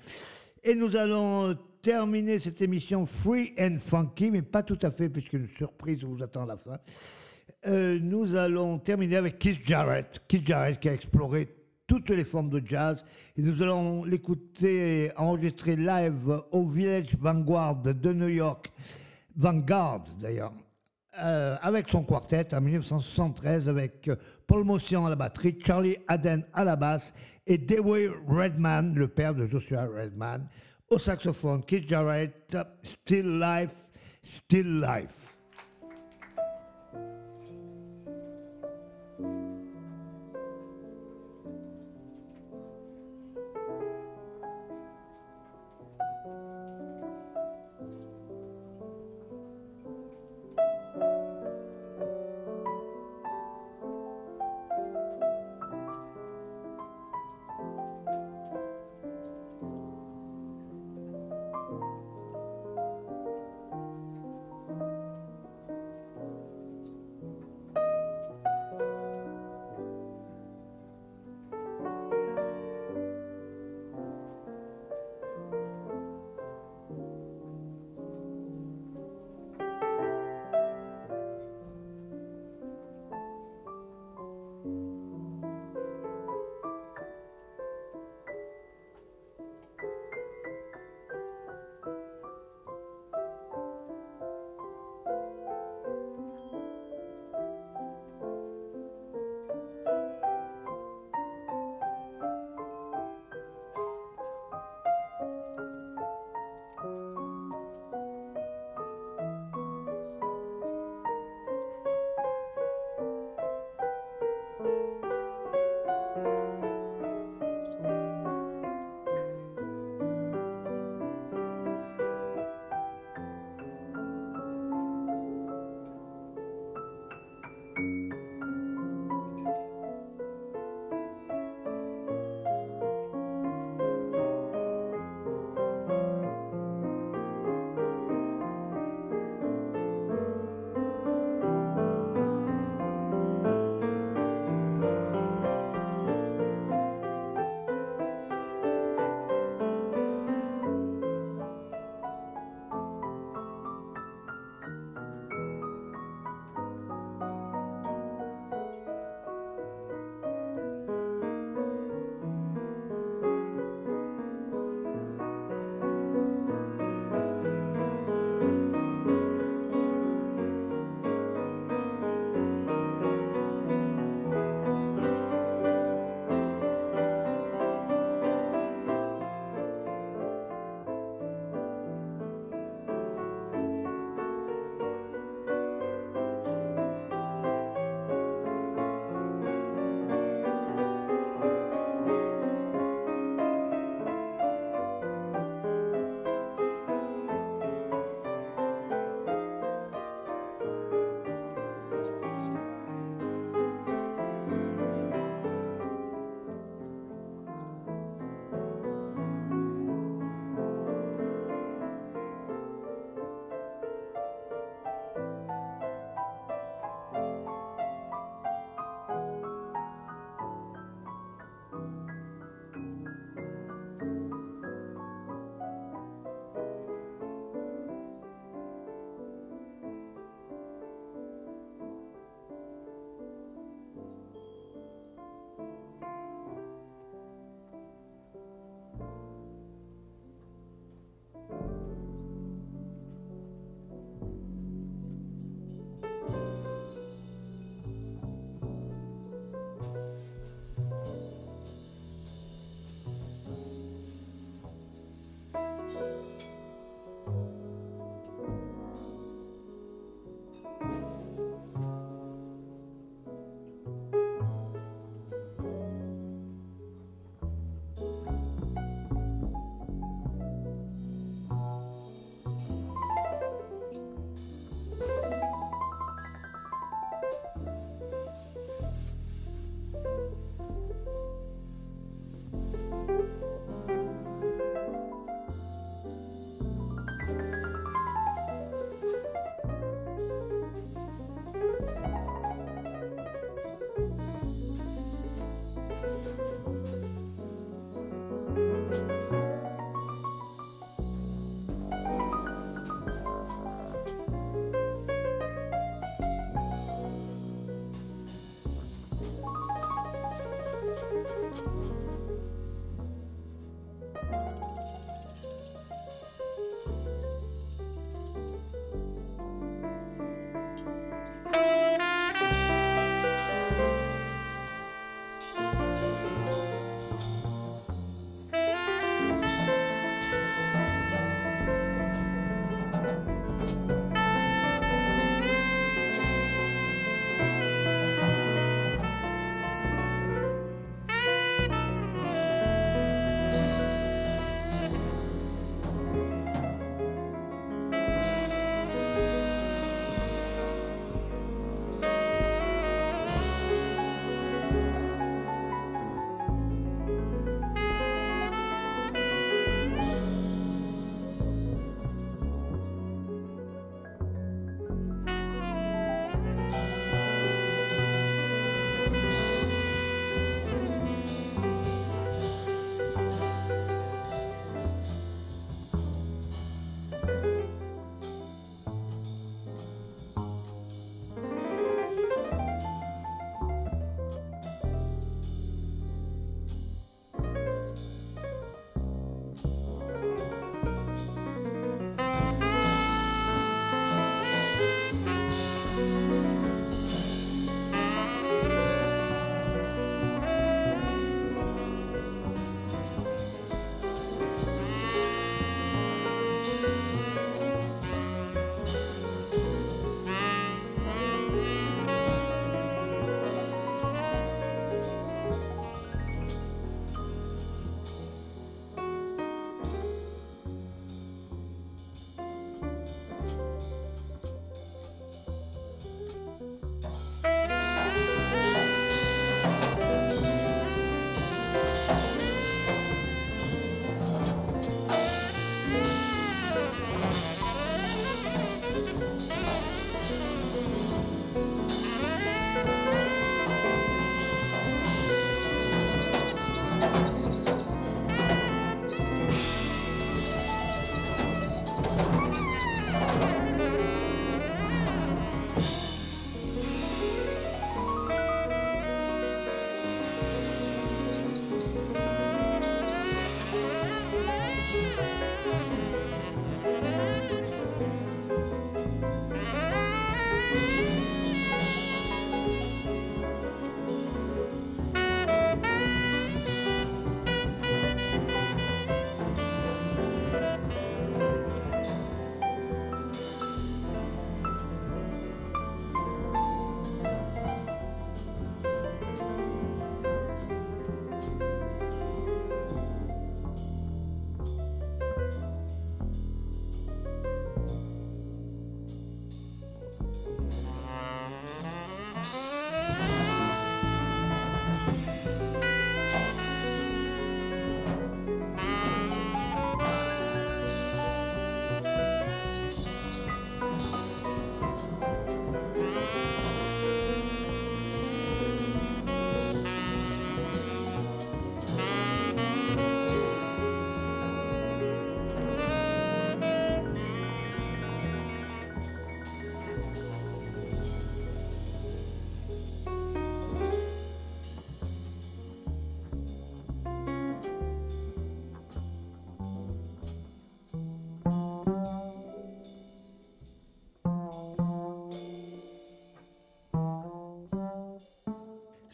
Et nous allons terminer cette émission Free and Funky, mais pas tout à fait, puisqu'une surprise vous attend à la fin. Euh, nous allons terminer avec Keith Jarrett. Keith Jarrett qui a exploré toutes les formes de jazz. Et nous allons l'écouter enregistré live au Village Vanguard de New York. Vanguard, d'ailleurs. Euh, avec son quartet en 1973 avec euh, Paul Motion à la batterie, Charlie Haden à la basse et Dewey Redman, le père de Joshua Redman, au saxophone. Keith Jarrett, Still Life, Still Life.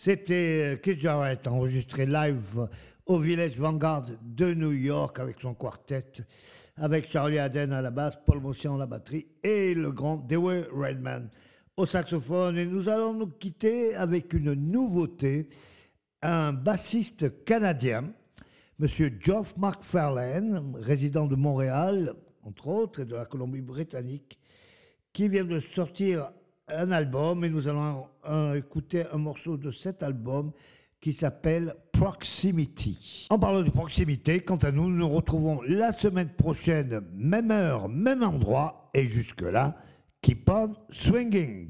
C'était euh, Keith Jarrett enregistré live au Village Vanguard de New York avec son quartet, avec Charlie Aden à la basse, Paul Mossian à la batterie et le grand Dewey Redman au saxophone. Et nous allons nous quitter avec une nouveauté, un bassiste canadien, Monsieur Geoff McFarlane, résident de Montréal, entre autres, et de la Colombie-Britannique, qui vient de sortir un album et nous allons euh, écouter un morceau de cet album qui s'appelle Proximity. En parlant de proximité, quant à nous, nous nous retrouvons la semaine prochaine, même heure, même endroit, et jusque-là, keep on swinging.